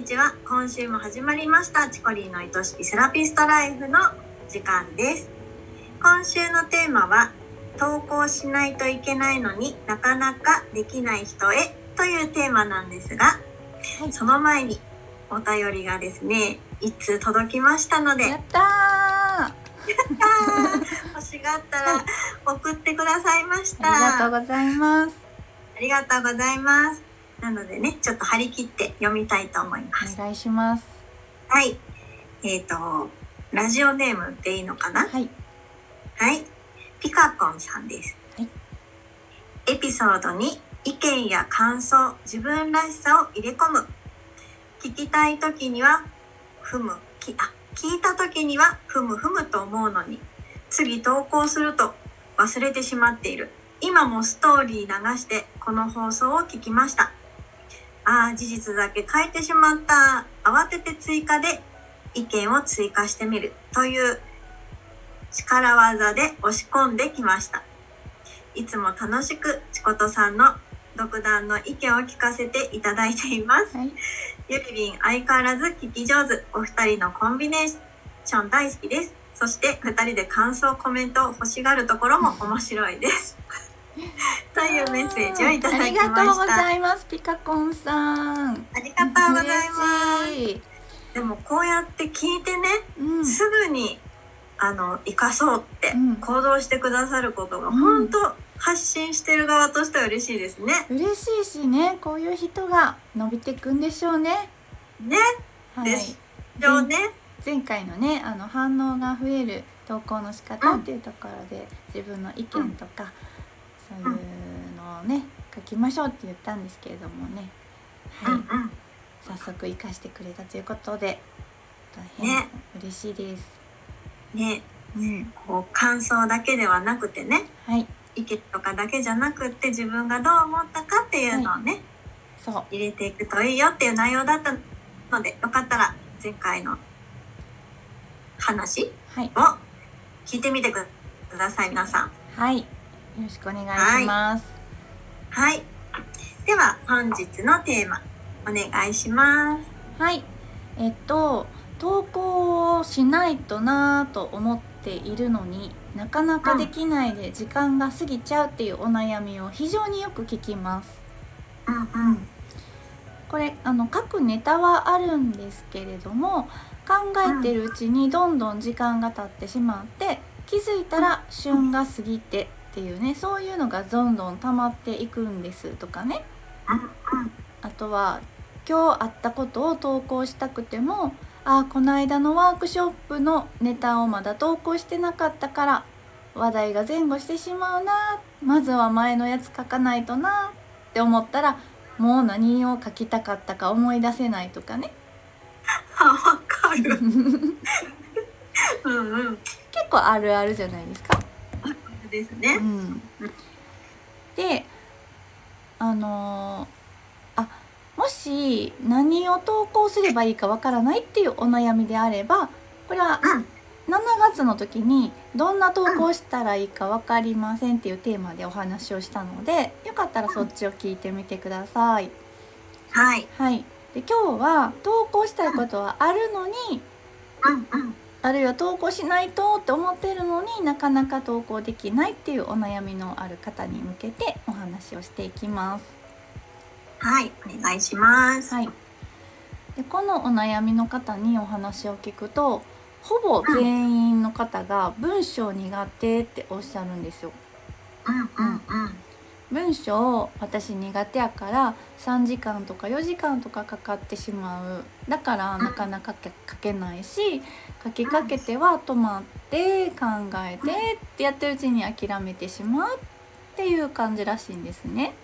にちは。今週も始まりました。チコリーの愛しきセラピストライフの時間です。今週のテーマは投稿しないといけないのになかなかできない人へというテーマなんですが、はい、その前にお便りがですねいつ届きましたので。やったー。欲しがったら送ってくださいました。ありがとうございます。ありがとうございます。なのでね、ちょっと張り切って読みたいと思います。お願いします。はい。えっ、ー、と、ラジオネームでいいのかな？はい。はい。ピカコンさんです。はい。エピソードに意見や感想、自分らしさを入れ込む。聞きたい時には、ふむ、き、あ、聞いた時には、ふむふむと思うのに、次投稿すると忘れてしまっている。今もストーリー流してこの放送を聞きました。ああ、事実だけ書いてしまった。慌てて追加で意見を追加してみるという力技で押し込んできました。いつも楽しくチコトさんの独断の意見を聞かせていただいています。はい、ゆりりん相変わらず聞き上手。お二人のコンビネーション大好きです。そして二人で感想コメントを欲しがるところも面白いです。というメッセージをいただきました。ありがとうございます、ピカコンさん。ありがとうございます。でもこうやって聞いてね、うん、すぐにあの生かそうって行動してくださることが本当、発信してる側としては嬉しいですね。嬉しいしね、こういう人が伸びていくんでしょうね。ね。はい、でしょうね。前回のね、あの反応が増える投稿の仕方っていうところで、自分の意見とか、うんそういうのをね書きましょうって言ったんですけれどもね。はい、うんうん、早速生かしてくれたということで大変嬉しいです。ね、うん、こう感想だけではなくてね、はい、意見とかだけじゃなくて自分がどう思ったかっていうのをね、はい、そう。入れていくといいよっていう内容だったのでよかったら前回の話を聞いてみてください、皆さん。はいよろしくお願いします。はい、はい、では本日のテーマお願いします。はい。えっと投稿をしないとなぁと思っているのになかなかできないで時間が過ぎちゃうっていうお悩みを非常によく聞きます。うんうん。これあの書くネタはあるんですけれども考えてるうちにどんどん時間が経ってしまって気づいたら旬が過ぎてっていうねそういうのがどんどん溜まっていくんですとかねあとは今日あったことを投稿したくてもあこの間のワークショップのネタをまだ投稿してなかったから話題が前後してしまうなまずは前のやつ書かないとなって思ったらもう何を書きたかったか思い出せないとかね。わかる うん、うん、結構あるあるじゃないですか。ですね。うん、であのあもし何を投稿すればいいかわからないっていうお悩みであればこれは7月の時にどんな投稿したらいいか分かりませんっていうテーマでお話をしたのでよかったらそっちを聞いてみてください。はい、はい、で今日は投稿したいことはあるのに、うんうんあるいは投稿しないとって思ってるのになかなか投稿できないっていうお悩みのある方に向けてお話をしていきます。はいお願いします。はい、でこのお悩みの方にお話を聞くとほぼ全員の方が文章苦手っておっしゃるんですよ。うんうんうん文章私苦手やから3時間とか4時間とかかかってしまう。だからなかなか書けないし書きかけては止まって考えてってやってるうちに諦めてしまうっていう感じらしいんですね。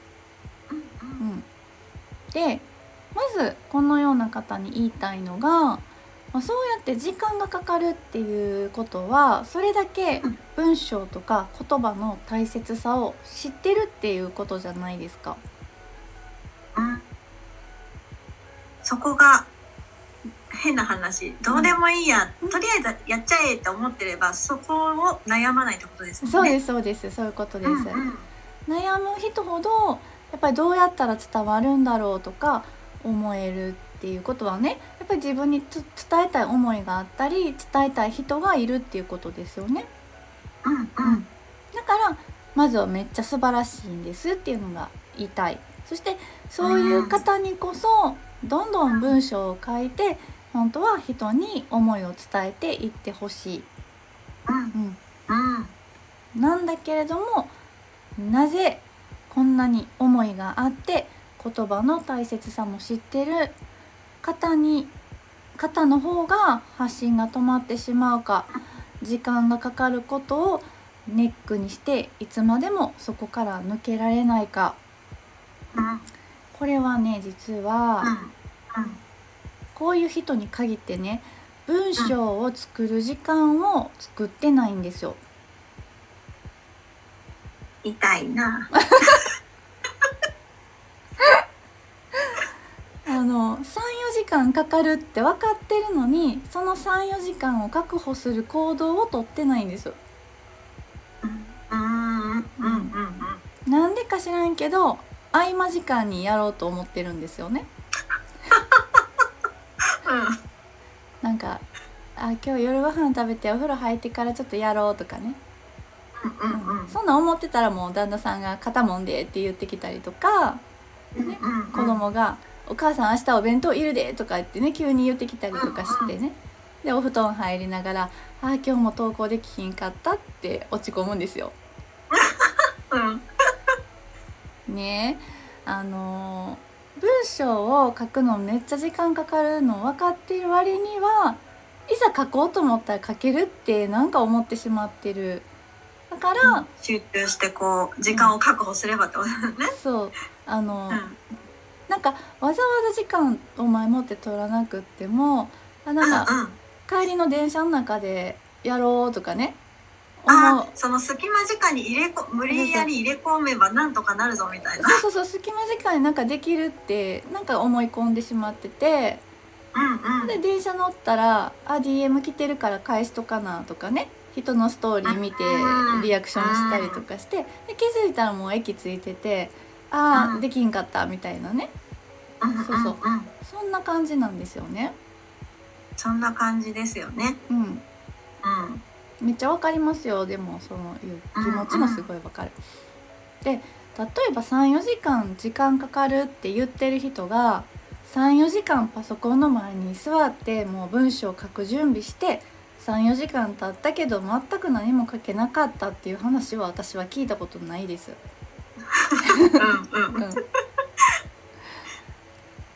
うん、でまずこのような方に言いたいのがまあ、そうやって時間がかかるっていうことはそれだけ文章とか言葉の大切さを知ってるっていうことじゃないですか。うん、そこが変な話。どうでもいいや、うん、とりあえずやっちゃえって思ってればそこを悩まないってことですね。そうですそうです。そういうことです。うんうん、悩む人ほどやっぱりどうやったら伝わるんだろうとか思えるっていうことはねぱり自分に伝えたい思いがあったり伝えたい人がいるっていうことですよね。うんうん。だからまずはめっちゃ素晴らしいんですっていうのが言いたい。そしてそういう方にこそどんどん文章を書いて本当は人に思いを伝えていってほしい、うん。うん、うん。なんだけれどもなぜこんなに思いがあって言葉の大切さも知ってる方に方の方が発信が止まってしまうか時間がかかることをネックにしていつまでもそこから抜けられないかうんこれはね実はうんこういう人に限ってね文章を作る時間を作ってないんですよ。痛いな あの34時間かかるって分かってるのにその34時間を確保する行動をとってないんですよ。なんでか知らんけど合間時間にやろうと思ってるんですよね。なんかあ今日夜ご飯食べてお風呂入ってからちょっとやろうとかね、うんうんうん。そんなん思ってたらもう旦那さんが「肩もんで」って言ってきたりとかねうん。子供が「お母さん明日お弁当いるで」とか言ってね急に言ってきたりとかしてね。でお布団入りながら「あー今日も登校できひんかった」って落ち込むんですよ。うん。ね。あのー文章を書くのめっちゃ時間かかるの分かってる割にはいざ書こうと思ったら書けるってなんか思ってしまってる。だから、集中してこう時間を確保すればってことだよね。そう。あのーうんなんかわざわざ時間を前もって取らなくってもあなんか帰りの電車の中でやろうとかね。あその隙間時間に入れこ無理やり入れ込めばなんとかなるぞみたいな。そうそうそう隙間時間になんかできるってなんか思い込んでしまってて。うんうん。で電車乗ったら「あ DM 来てるから返しとかな」とかね。人のストーリー見てうんリアクションしたりとかして。で気づいたらもう駅着いてて「あうん。あできんかった」みたいなね。うん。そうそう。そんな感じなんですよね。そんな感じですよね。うん。うん。めっちゃわかりますよ。でもそのいう気持ちもすごいわかる。で例えば34時間時間かかるって言ってる人が34時間パソコンの前に座ってもう文章を書く準備して34時間経ったけど全く何も書けなかったっていう話は私は聞いたことないです。うんうん。うん、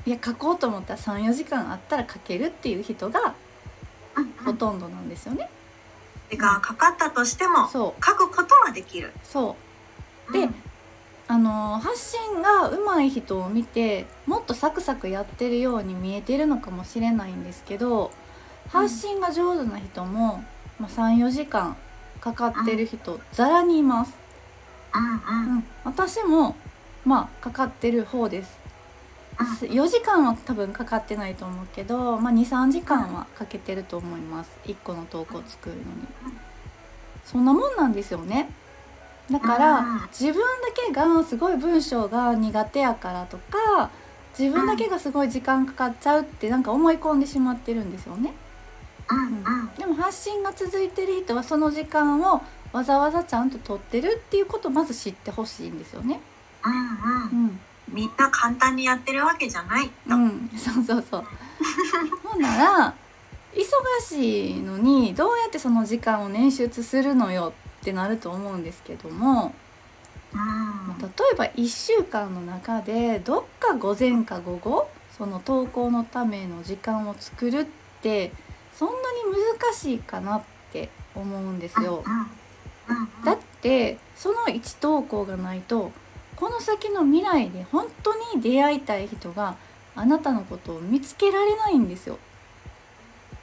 いや書こうと思ったら34時間あったら書けるっていう人がうんほとんどなんですよね。時間かかったとしてもう。くことはできる。そう。でうん。あの発信が上手い人を見てもっとサクサクやってるように見えてるのかもしれないんですけど発信が上手な人も、まあ、34時間かかってる人ざらにいます、うんうん。うん、私もまあかかってる方です。4時間は多分かかってないと思うけど、まあ、23時間はかけてると思います。1個の投稿を作るのに。そんなもんなんですよね。だから、うん自分だけがすごい文章が苦手やからとか自分だけがすごい時間かかっちゃうってなんか思い込んでしまってるんですよね。うん。うん。でも発信が続いてる人はその時間をわざわざちゃんと取ってるっていうことをまず知ってほしいんですよねうんううんんみんな簡単にやってるわけじゃないと。うん、そうそうそう。ほんなら忙しいのにどうやってその時間を捻出するのよってなると思うんですけどもうん例えば1週間の中でどっか午前か午後その投稿のための時間を作るってそんなに難しいかなって思うんですよ。うんだってその1投稿がないとこの先の未来で本当に出会いたい人があなたのことを見つけられないんですよ。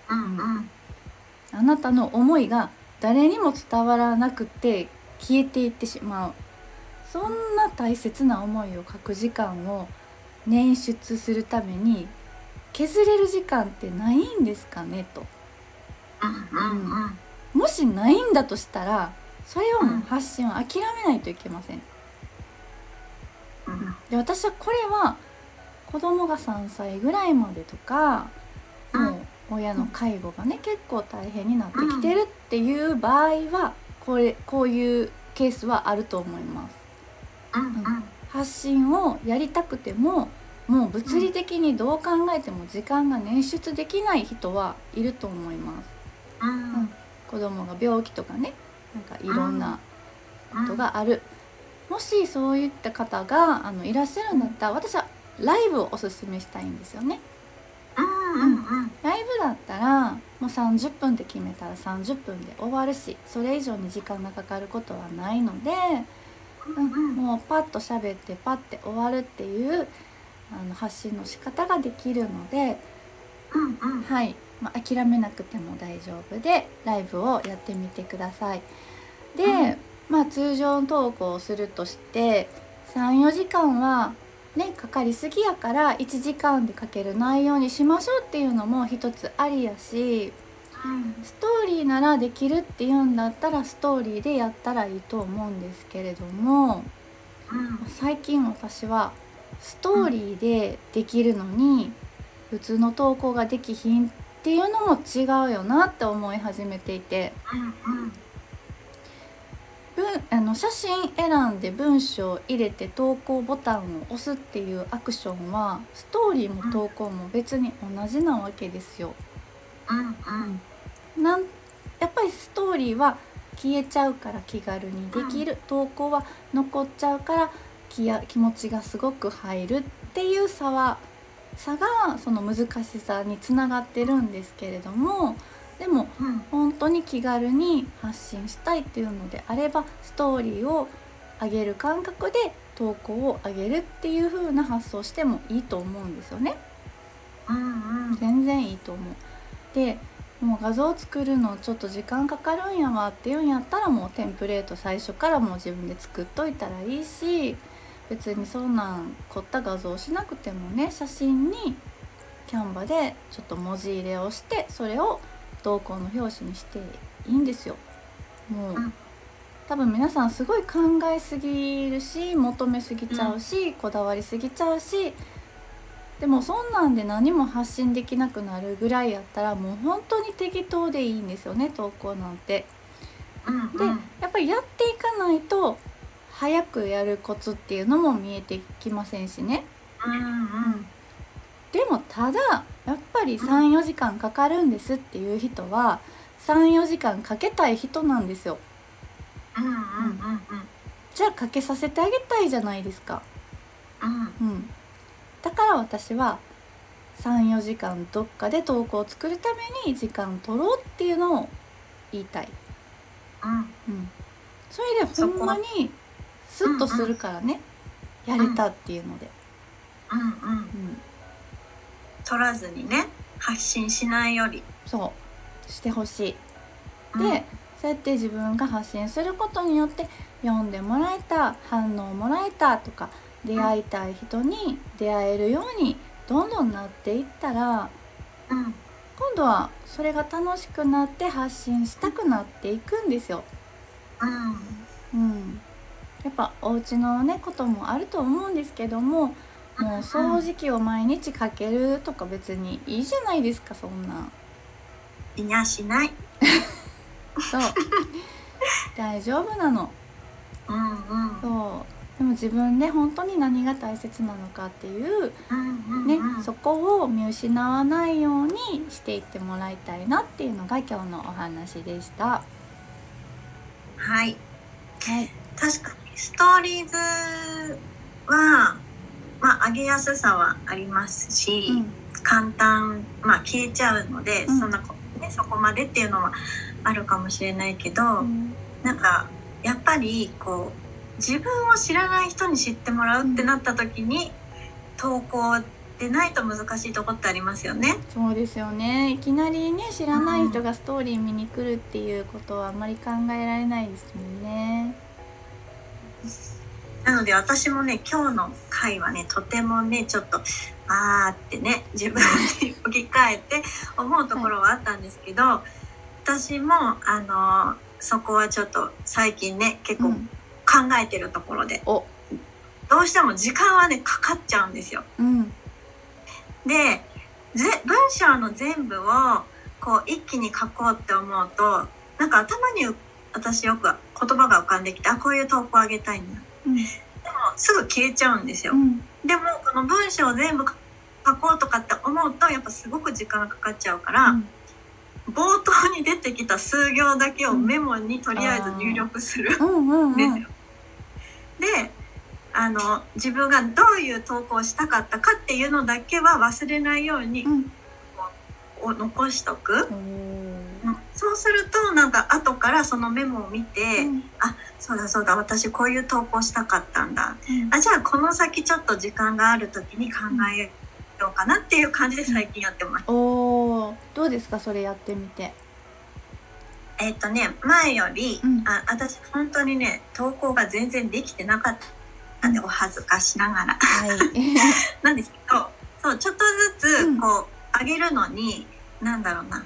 うんうん。あなたの思いが誰にも伝わらなくて消えていってしまう。そんな大切な思いを書く時間を捻出するために削れる時間ってないんですかねと。うんうんうん。もしないんだとしたらそれをもう発信を諦めないといけません。うん。で私はこれは子供が3歳ぐらいまでとかもう親の介護がね結構大変になってきてるっていう場合はこれこういうケースはあると思います。うんうん。発信をやりたくてももう物理的にどう考えても時間が捻出できない人はいると思います。うん。子供が病気とかねなんかいろんなことがある、もしそういった方があのいらっしゃるんだったら私はライブをおすすめしたいんですよね。うんうんうんライブだったらもう30分で決めたら30分で終わるしそれ以上に時間がかかることはないので、うんうん。もうパッと喋ってパッて終わるっていうあの発信の仕方ができるので、うんうん。はいまあ、諦めなくても大丈夫でライブをやってみてください。で、うんまあ通常の投稿をするとして34時間はねかかりすぎやから1時間で書ける内容にしましょうっていうのも一つありやしストーリーならできるっていうんだったらストーリーでやったらいいと思うんですけれどもうん。最近私はストーリーでできるのに普通の投稿ができひんってていうのも違うよなって思い始めていてうん文あの写真選んで文章を入れて投稿ボタンを押すっていうアクションはストーリーも投稿も別に同じなわけですよ。うんうんなんやっぱりストーリーは消えちゃうから気軽にできる、投稿は残っちゃうから気や気持ちがすごく入るっていう差は差がその難しさにつながってるんですけれどもでもうん本当に気軽に発信したいっていうのであればストーリーを上げる感覚で投稿を上げるっていう風な発想してもいいと思うんですよね。うんうん全然いいと思う。でもう画像作るのちょっと時間かかるんやわっていうんやったらもうテンプレート最初からもう自分で作っといたらいいし別にそんなん凝った画像しなくてもね写真にキャンバでちょっと文字入れをしてそれを投稿の表紙にしていいんですよ。もう、うん多分皆さんすごい考えすぎるし求めすぎちゃうし、こだわりすぎちゃうしでもそんなんで何も発信できなくなるぐらいやったらもう本当に適当でいいんですよね投稿なんて。でうんうんやっぱりやっていかないと早くやるコツっていうのも見えてきませんしね。うんうん。でもただやっぱり34時間かかるんですっていう人は34時間かけたい人なんですよ。うんうんうんじゃあかけさせてあげたいじゃないですか。うん。うん、だから私は34時間どっかで投稿を作るために時間取ろうっていうのを言いたい、うん。うん、それでほんまにスッとするからね、やれたっていうので、うんうん。うん、取らずにね発信しないより。そう。してほしい。うん。でそうやって自分が発信することによって読んでもらえた反応もらえたとか出会いたい人に出会えるようにどんどんなっていったらうん。今度はそれが楽しくなって発信したくなっていくんですよ。うん。うん、やっぱお家のねこともあると思うんですけどももう掃除機を毎日かけるとか別にいいじゃないですかそんな。ん。いやしない。そう。大丈夫なの。うんうん。そう。でも自分で本当に何が大切なのかっていうね、うんそこを見失わないようにしていってもらいたいなっていうのが今日のお話でした。はい。はい、確かにストーリーズはまあ上げやすさはありますし、うん簡単まあ消えちゃうので、うんそんなこ、ね、そこまでっていうのはあるかもしれないけど、うんなんかやっぱりこう自分を知らない人に知ってもらうってなった時に、投稿でないと難しいとこってありますよね。そうですよねいきなりね知らない人がストーリー見に来るっていうことはあんまり考えられないですもんね。なので私もね今日の回はねとてもねちょっとあーってね自分に置き換えて思うところはあったんですけど、私もあのそこはちょっと最近ね結構うん、考えてるところで、お。どうしても時間はねかかっちゃうんですよ。うん、でぜ文章の全部をこう一気に書こうって思うとなんか頭に私よく言葉が浮かんできてあこういう投稿あげたいな、うん、でもすぐ消えちゃうんですよ。うん、でもこの文章を全部書こうとかって思うとやっぱすごく時間がかかっちゃうから、うん、冒頭に出てきた数行だけをメモにとりあえず入力する。んですよ。であの自分がどういう投稿をしたかったかっていうのだけは忘れないように、うん、残しとく、うん、そうするとなんか後からそのメモを見て、うん、あそうだそうだ私こういう投稿したかったんだ、うん、あじゃあこの先ちょっと時間がある時に考えようかなっていう感じで最近やってます。おどうですかそれやってみて。えっ、とね前より、あ私本当にね投稿が全然できてなかったなんでお恥ずかしながら、はい、なんですけどそうちょっとずつこう、うん、上げるのになんだろうな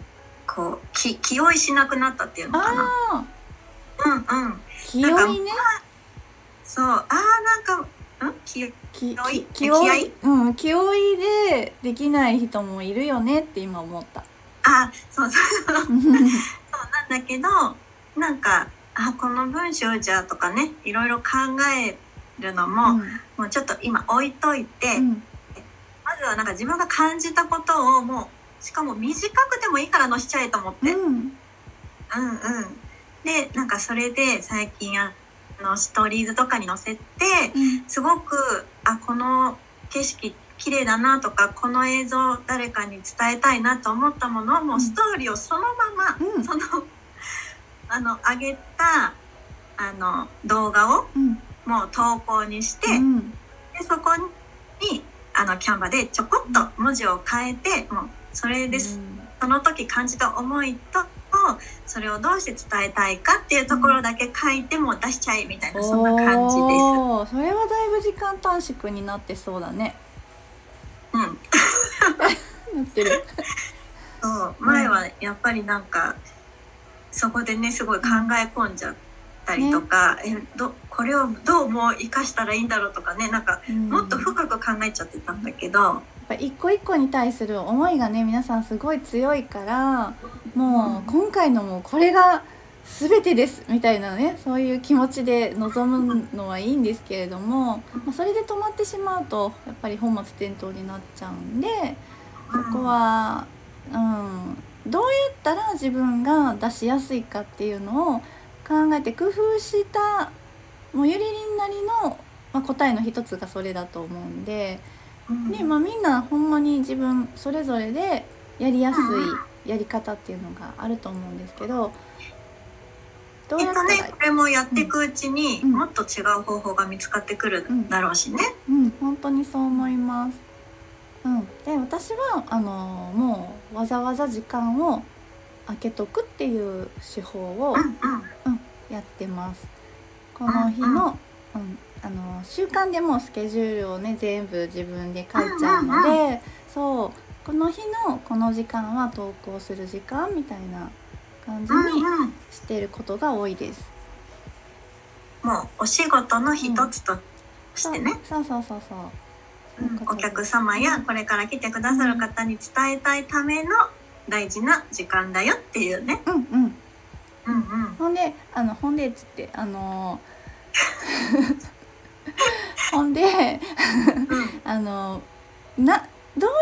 こう気気負いしなくなったっていうのかな。うんうん。気負いね。そう。ああなんかん？気気負い？気負い？うん気負いでできない人もいるよねって今思った。あそうそうそう。そうなんだけどなんかあこの文章じゃとかねいろいろ考えるのも、うん、もうちょっと今置いといて、うん、まずはなんか自分が感じたことをもうしかも短くてもいいから載しちゃえと思って。うん、うんうん。でなんかそれで最近あのストーリーズとかに載せて、すごくあこの景色綺麗だなとかこの映像誰かに伝えたいなと思ったものをもうストーリーをそのまま、うん、その あの上げたあの動画を、もう投稿にして、うん、でそこにあのキャンバでちょこっと文字を変えてもうそれです、うん、その時感じた思いとそれをどうして伝えたいかっていうところだけ書いても出しちゃえみたいな、うん、そんな感じです。それはだいぶ時間短縮になってそうだね。うん。なってる。そう前はやっぱりなんか、そこでねすごい考え込んじゃって。たりとか、ね、えどこれをどうも生かしたらいいんだろうとかねなんかもっと深く考えちゃってたんだけど。ぱ一個一個に対する思いがね皆さんすごい強いからもう今回のもうこれが全てですみたいなねそういう気持ちで臨むのはいいんですけれども、まあ、それで止まってしまうとやっぱり本末転倒になっちゃうんでそこは、うん、どうやったら自分が出しやすいかっていうのを考えて工夫したもうゆりりんなりの、まあ、答えの一つがそれだと思うんで、うん、でまあ、みんなほんまに自分それぞれでやりやすいやり方っていうのがあると思うんですけど。どうやったら、ね、これもやっていくうちに、うん、もっと違う方法が見つかってくるだろうしね。うん、うん、本当にそう思います。うん、で私はあのもうわざわざ時間を開けとくっていう手法を、うん、やってます。この日の、うん、あの習慣でもスケジュールをね全部自分で書いちゃうので、そうこの日のこの時間は投稿する時間みたいな感じにしてることが多いです。もうお仕事の一つとしてね。そうそうそうそう。お客様やこれから来てくださる方に伝えたいための大事な時間だよっていうね。うんうん。うんうん。ほんで、あの、ほんでっつって、あのほんであの、な、どういう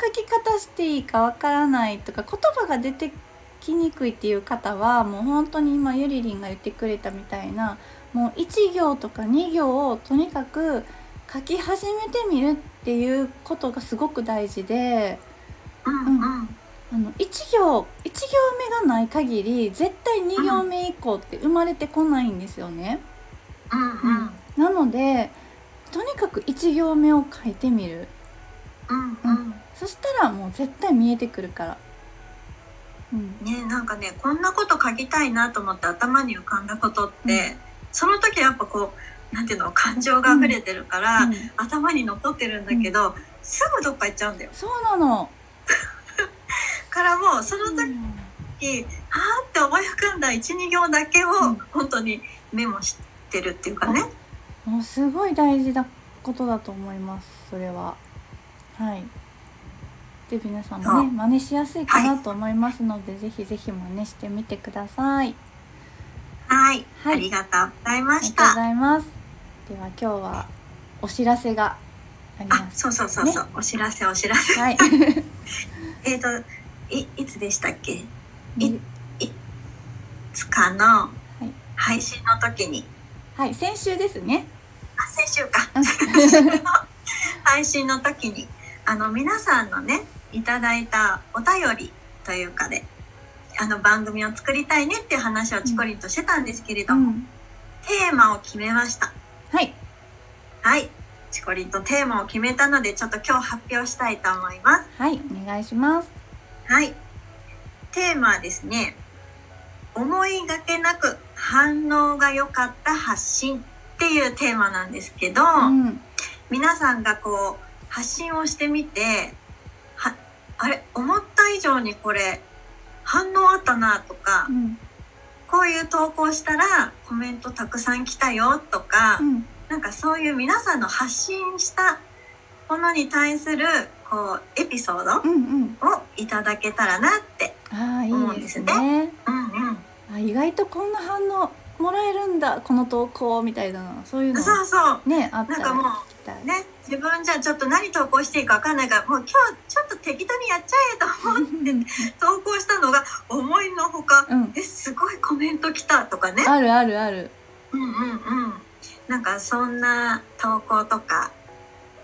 書き方していいかわからないとか、言葉が出てきにくいっていう方は、もう本当に今ゆりりんが言ってくれたみたいな、もう1行とか2行をとにかく書き始めてみるっていうことがすごく大事で、うん、うん。あの1行1行目がない限り絶対2行目以降って生まれてこないんですよね。うん。うん、なのでとにかく1行目を書いてみる、うんうん、そしたらもう絶対見えてくるから。うん、ねなんかねこんなこと書きたいなと思って頭に浮かんだことって、うん、その時やっぱこうなんていうの感情が溢れてるから、うん、頭に残ってるんだけど、すぐどっか行っちゃうんだよ。そうなの。からもその時、うん、はあって思い浮かんだ12行だけを本当にメモしてるっていうかね。もうすごい大事なことだと思いますそれは。はい。で皆さんもね真似しやすいかなと思いますので、はい、ぜひぜひ真似してみてください。はい、はい、ありがとうございました。ありがとうございます。では今日はお知らせがあります。そうそうそうそう、ね、お知らせお知らせ。はい。えっといいつでしたっけ？いいつかの配信の時に。はい、先週ですね。あ、先週か。配信の時にあの皆さんのねいただいたお便りというかであの番組を作りたいねっていう話をチコリンとしてたんですけれども、うん、テーマを決めました。はい。はい。チコリンとテーマを決めたのでちょっと今日発表したいと思います。はいお願いします。はい。テーマはですね思いがけなく反応が良かった発信っていうテーマなんですけど、うん、皆さんがこう発信をしてみてはあれ思った以上にこれ反応あったなとか、うん、こういう投稿したらコメントたくさん来たよとか、うん、なんかそういう皆さんの発信したものに対するこうエピソードをいただけたらなって思うんですね。うんうん、あ意外とこんな反応もらえるんだこの投稿みたいなそういうの。そうそう。ねあったなんかもうね自分じゃちょっと何投稿していいか分かんないからもう今日ちょっと適当にやっちゃえと思って投稿したのが思いのほか、うん、えすごいコメント来たとかね。あるあるある。うんうんうん。なんかそんな投稿とか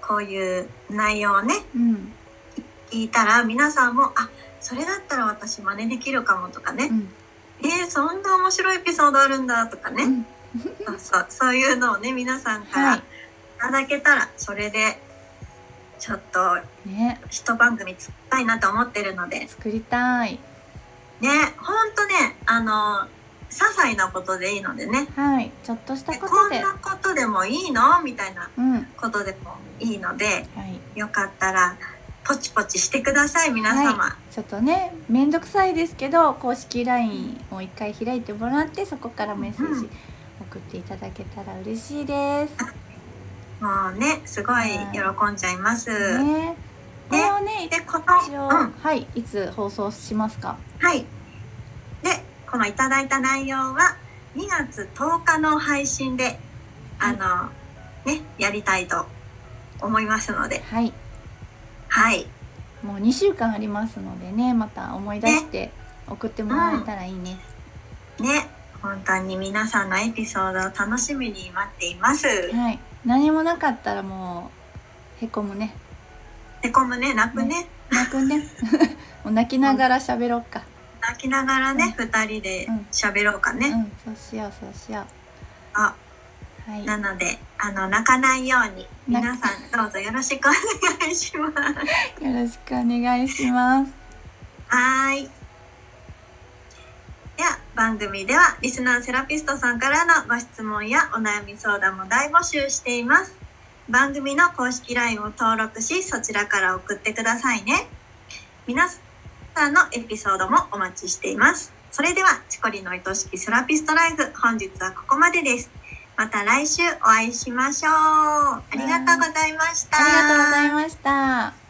こういう内容をね、うん、聞いたら皆さんもあそれだったら私真似できるかもとかね、うんえー、そんな面白いエピソードあるんだとかね、うん、そうそうそういうのをね皆さんからい。ただけたら、それでちょっと一番組作りたいなと思ってるので。作りたい。ねほんとねあの些細なことでいいのでね。はい。ちょっとしたことで。こんなことでもいいの？みたいなことでもいいので、うんはい、よかったらポチポチしてください皆様、はい、ちょっとね面倒くさいですけど公式 LINE を一回開いてもらってそこからメッセージ送っていただけたら嬉しいです、もうねすごい喜んじゃいます、ね。これをねでこの、うん、はい。いつ放送しますか？はい。でこのいただいた内容は2月10日の配信であの、ねやりたいと思いますので、はい、はい。もう2週間ありますのでね、また思い出して送ってもらえたらいいね。ね、うん、ね本当に皆さんのエピソードを楽しみに待っています。はい。何もなかったらもう、へこむね。へこむね、泣くね。ね泣くね。もう泣きながら喋ろうか。泣きながらね、二、うん、人で喋ろうかね、うん。そうしよう、そうしよう。あ、はい、なのであの泣かないように皆さんどうぞよろしくお願いします。よろしくお願いします。はい。では番組ではリスナーセラピストさんからのご質問やお悩み相談も大募集しています。番組の公式 LINE を登録しそちらから送ってくださいね。皆さんのエピソードもお待ちしています。それではチコリの愛しきセラピストライフ本日はここまでです。また来週お会いしましょう。ありがとうございました。ありがとうございました。